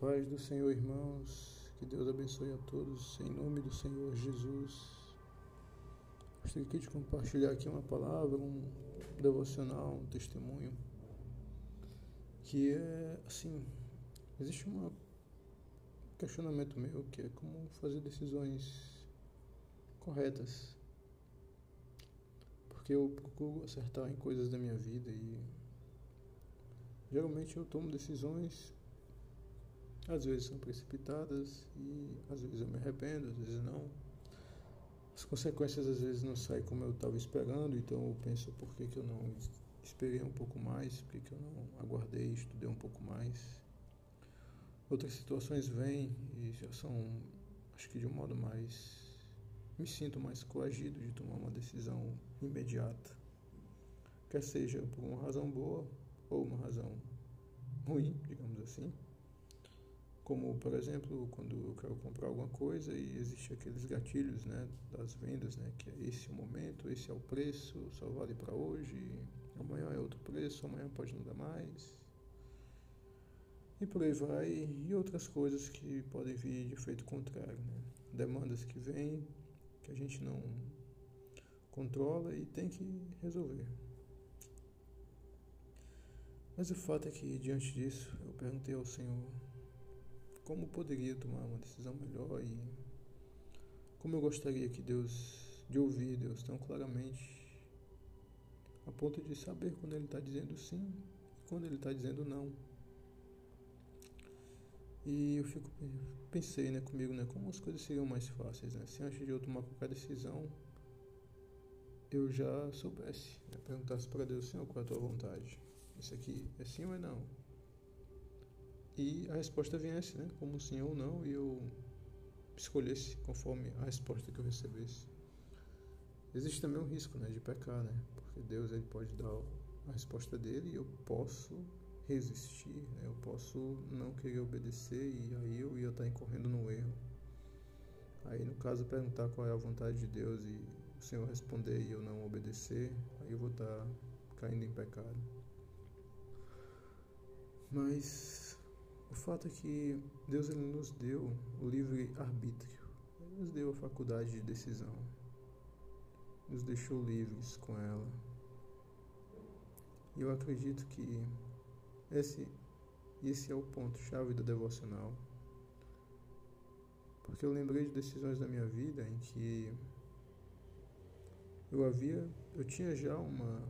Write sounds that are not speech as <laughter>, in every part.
paz do Senhor, irmãos. Que Deus abençoe a todos, em nome do Senhor Jesus. Gostaria aqui de compartilhar aqui uma palavra, um devocional, um testemunho, que é assim, existe um questionamento meu que é como fazer decisões corretas. Porque eu procuro acertar em coisas da minha vida e geralmente eu tomo decisões às vezes são precipitadas e às vezes eu me arrependo, às vezes não. As consequências às vezes não saem como eu estava esperando, então eu penso por que, que eu não esperei um pouco mais, por que, que eu não aguardei, estudei um pouco mais. Outras situações vêm e já são, acho que de um modo mais. me sinto mais coagido de tomar uma decisão imediata. Quer seja por uma razão boa ou uma razão ruim, digamos assim. Como, por exemplo, quando eu quero comprar alguma coisa e existe aqueles gatilhos né, das vendas, né, que é esse é o momento, esse é o preço, só vale para hoje, amanhã é outro preço, amanhã pode não dar mais. E por aí vai, e outras coisas que podem vir de efeito contrário. Né? Demandas que vêm, que a gente não controla e tem que resolver. Mas o fato é que, diante disso, eu perguntei ao Senhor como poderia tomar uma decisão melhor e como eu gostaria que Deus, de ouvir Deus tão claramente, a ponto de saber quando Ele está dizendo sim e quando Ele está dizendo não. E eu fico, pensei né, comigo, né, como as coisas seriam mais fáceis, né? Se antes de eu tomar qualquer decisão, eu já soubesse, né, perguntasse para Deus, Senhor, qual é a tua vontade? Isso aqui é sim ou é não? E a resposta viesse, né, como sim ou não, e eu escolhesse conforme a resposta que eu recebesse. Existe também um risco, né, de pecar, né, porque Deus ele pode dar a resposta dele e eu posso resistir, né, eu posso não querer obedecer e aí eu ia estar incorrendo no erro. Aí no caso perguntar qual é a vontade de Deus e o Senhor responder e eu não obedecer, aí eu vou estar caindo em pecado. Mas o fato é que Deus ele nos deu o livre arbítrio, ele nos deu a faculdade de decisão, nos deixou livres com ela. E eu acredito que esse, esse é o ponto-chave da devocional. Porque eu lembrei de decisões da minha vida em que eu havia, eu tinha já uma,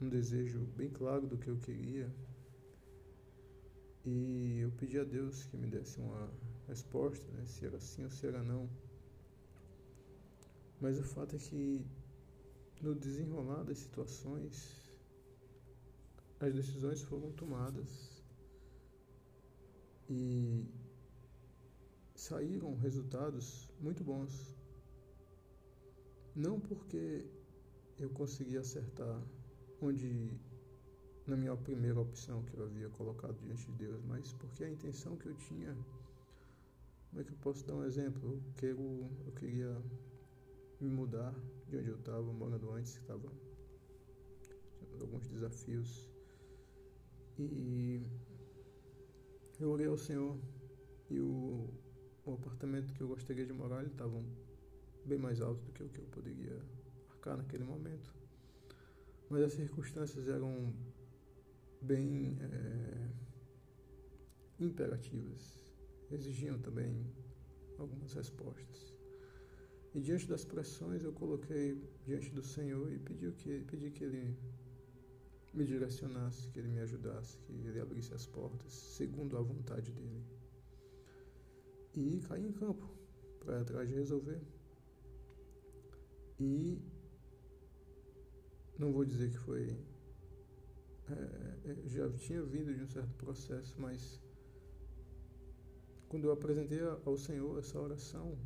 um desejo bem claro do que eu queria, e eu pedi a Deus que me desse uma resposta, né, se era sim ou se era não. Mas o fato é que no desenrolar das situações, as decisões foram tomadas e saíram resultados muito bons. Não porque eu consegui acertar onde na minha primeira opção que eu havia colocado diante de Deus, mas porque a intenção que eu tinha. Como é que eu posso dar um exemplo? Eu, quero, eu queria me mudar de onde eu estava morando antes, estava alguns desafios. E eu orei ao Senhor e o, o apartamento que eu gostaria de morar, estava bem mais alto do que o que eu poderia marcar naquele momento. Mas as circunstâncias eram bem é, imperativas, exigiam também algumas respostas. E diante das pressões eu coloquei diante do Senhor e pedi que, pedi que Ele me direcionasse, que Ele me ajudasse, que Ele abrisse as portas, segundo a vontade dEle. E caí em campo para atrás de resolver. E não vou dizer que foi é, é, já tinha vindo de um certo processo, mas quando eu apresentei ao Senhor essa oração,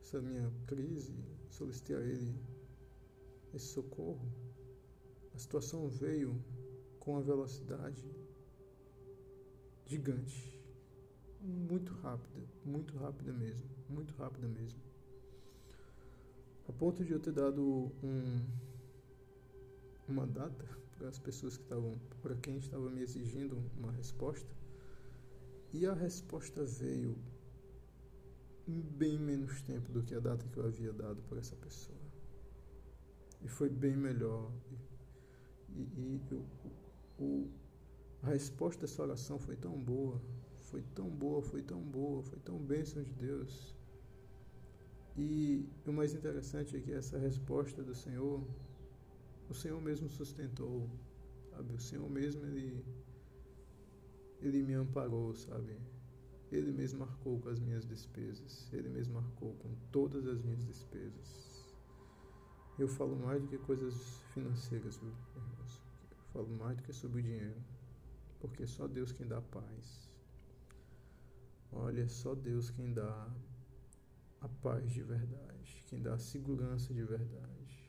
essa minha crise, solicitei a Ele esse socorro, a situação veio com uma velocidade gigante, muito rápida, muito rápida mesmo, muito rápida mesmo. A ponto de eu ter dado um, uma data para as pessoas que estavam, para quem estava me exigindo uma resposta. E a resposta veio em bem menos tempo do que a data que eu havia dado para essa pessoa. E foi bem melhor. E, e, e o, a resposta dessa oração foi tão boa, foi tão boa, foi tão boa, foi tão bênção de Deus. E o mais interessante é que essa resposta do Senhor, o Senhor mesmo sustentou, sabe? O Senhor mesmo, Ele, Ele me amparou, sabe? Ele mesmo marcou com as minhas despesas, Ele mesmo marcou com todas as minhas despesas. Eu falo mais do que coisas financeiras, viu, irmãos? Eu falo mais do que sobre o dinheiro, porque é só Deus quem dá paz. Olha, é só Deus quem dá a paz de verdade, quem dá a segurança de verdade.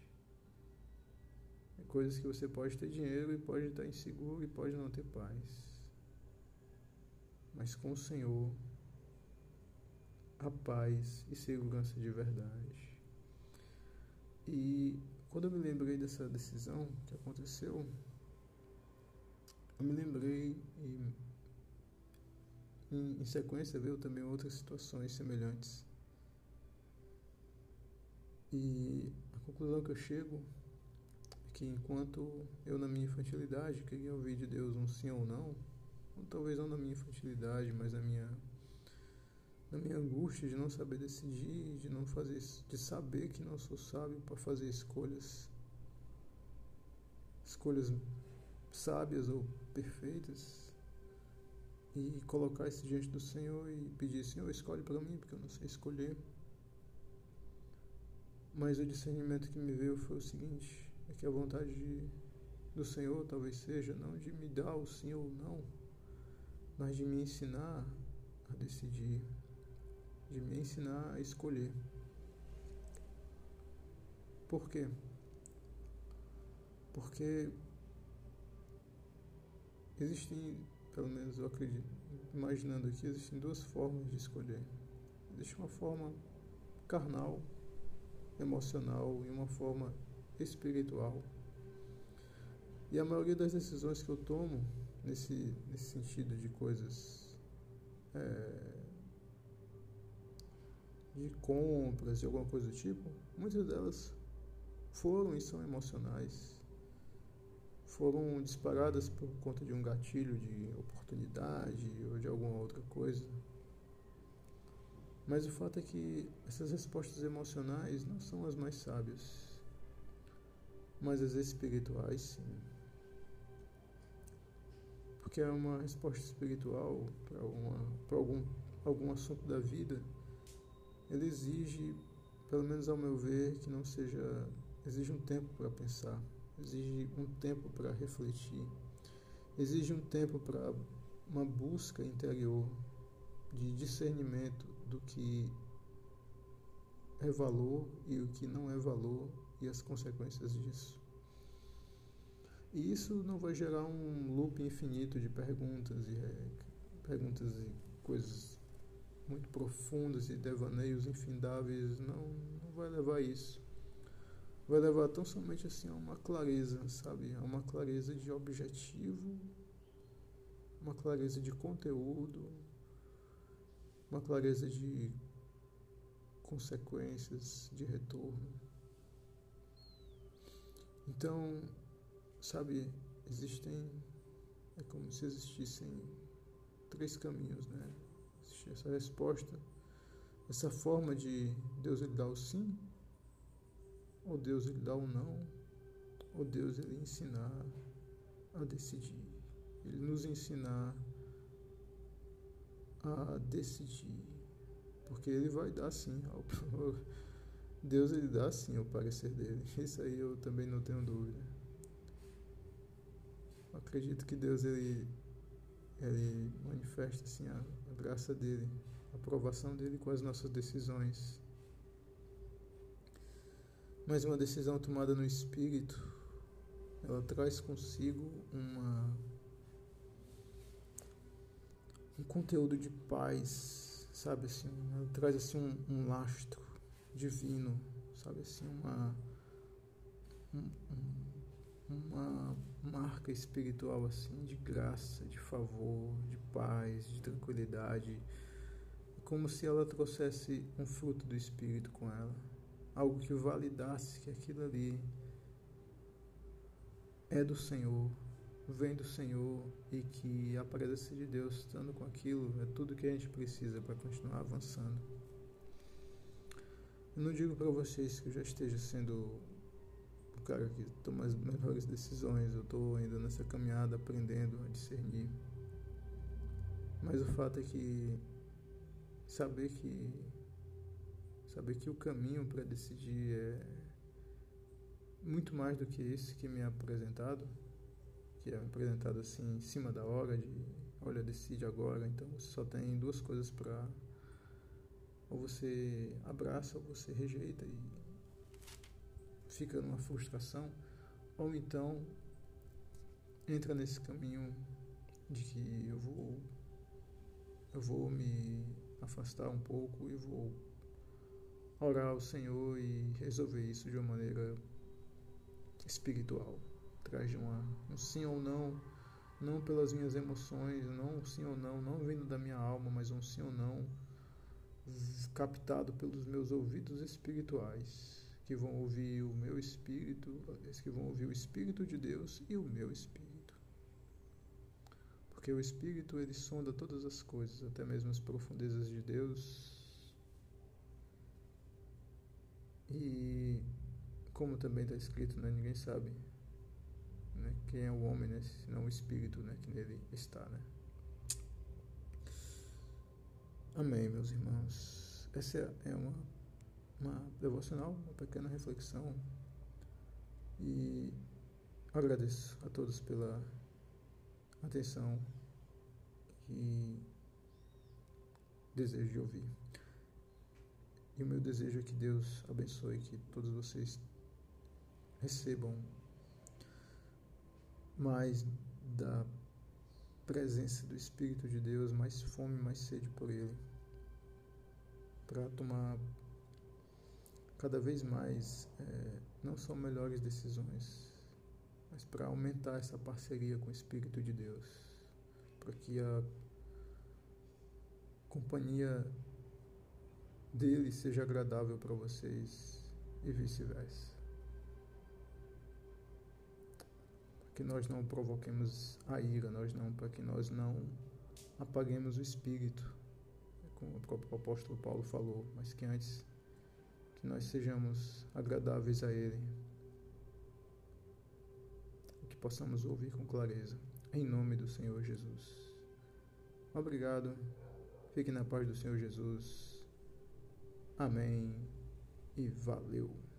Coisas que você pode ter dinheiro e pode estar inseguro e pode não ter paz mas com o Senhor a paz e segurança de verdade. E quando eu me lembrei dessa decisão que aconteceu, eu me lembrei e em, em sequência veio também outras situações semelhantes. E a conclusão que eu chego que enquanto eu na minha infantilidade queria ouvir de Deus um sim ou não, talvez não na minha infantilidade, mas na minha na minha angústia de não saber decidir, de não fazer, de saber que não sou sábio para fazer escolhas escolhas sábias ou perfeitas e colocar isso diante do Senhor e pedir, Senhor, escolhe para mim, porque eu não sei escolher. Mas o discernimento que me veio foi o seguinte, é que a vontade de, do Senhor talvez seja não de me dar o sim ou não, mas de me ensinar a decidir, de me ensinar a escolher. Por quê? Porque existem, pelo menos eu acredito, imaginando aqui, existem duas formas de escolher. Existe uma forma carnal, emocional e uma forma espiritual. E a maioria das decisões que eu tomo nesse, nesse sentido de coisas é, de compras, de alguma coisa do tipo, muitas delas foram e são emocionais. Foram disparadas por conta de um gatilho de oportunidade ou de alguma outra coisa. Mas o fato é que essas respostas emocionais não são as mais sábias, mas as espirituais sim porque é uma resposta espiritual para algum, algum assunto da vida, ele exige, pelo menos ao meu ver, que não seja. exige um tempo para pensar, exige um tempo para refletir, exige um tempo para uma busca interior de discernimento do que é valor e o que não é valor e as consequências disso. E isso não vai gerar um loop infinito de perguntas e é, perguntas e coisas muito profundas e devaneios infindáveis. Não, não vai levar a isso. Vai levar tão somente assim a uma clareza, sabe? A uma clareza de objetivo, uma clareza de conteúdo, uma clareza de consequências de retorno. Então, Sabe, existem. É como se existissem três caminhos, né? Existe essa resposta, essa forma de Deus ele dá o sim, ou Deus ele dá o não, ou Deus ele ensinar a decidir. Ele nos ensinar a decidir. Porque ele vai dar sim. <laughs> Deus ele dá sim o parecer dele. <laughs> Isso aí eu também não tenho dúvida acredito que Deus ele, ele manifesta assim, a, a graça dele, a aprovação dele com as nossas decisões. Mas uma decisão tomada no espírito, ela traz consigo uma um conteúdo de paz, sabe assim, ela traz assim um, um lastro divino, sabe assim, uma um, uma marca espiritual assim de graça, de favor, de paz, de tranquilidade, como se ela trouxesse um fruto do espírito com ela, algo que validasse que aquilo ali é do Senhor, vem do Senhor e que a presença de Deus estando com aquilo é tudo que a gente precisa para continuar avançando. Eu não digo para vocês que eu já esteja sendo o cara que toma as melhores decisões, eu estou ainda nessa caminhada aprendendo a discernir. Mas o fato é que saber que saber que o caminho para decidir é muito mais do que esse que me é apresentado que é apresentado assim em cima da hora de olha decide agora então você só tem duas coisas para ou você abraça ou você rejeita e fica numa frustração ou então entra nesse caminho de que eu vou eu vou me afastar um pouco e vou orar ao Senhor e resolver isso de uma maneira espiritual atrás de uma, um sim ou não, não pelas minhas emoções, não um sim ou não, não vindo da minha alma, mas um sim ou não captado pelos meus ouvidos espirituais, que vão ouvir o meu espírito, que vão ouvir o espírito de Deus e o meu espírito. Porque o espírito ele sonda todas as coisas, até mesmo as profundezas de Deus. E como também está escrito, né, ninguém sabe né? Quem é o homem, né? Senão o espírito, né? Que nele está, né? Amém, meus irmãos. Essa é uma, uma devocional, uma pequena reflexão. E agradeço a todos pela atenção e desejo de ouvir. E o meu desejo é que Deus abençoe, que todos vocês recebam mais da presença do Espírito de Deus, mais fome, mais sede por Ele, para tomar cada vez mais é, não só melhores decisões, mas para aumentar essa parceria com o Espírito de Deus, para que a companhia dele seja agradável para vocês e vice-versa. Que nós não provoquemos a ira, nós não, para que nós não apaguemos o espírito, como o próprio apóstolo Paulo falou, mas que antes que nós sejamos agradáveis a Ele, que possamos ouvir com clareza, em nome do Senhor Jesus. Obrigado, fique na paz do Senhor Jesus. Amém e valeu.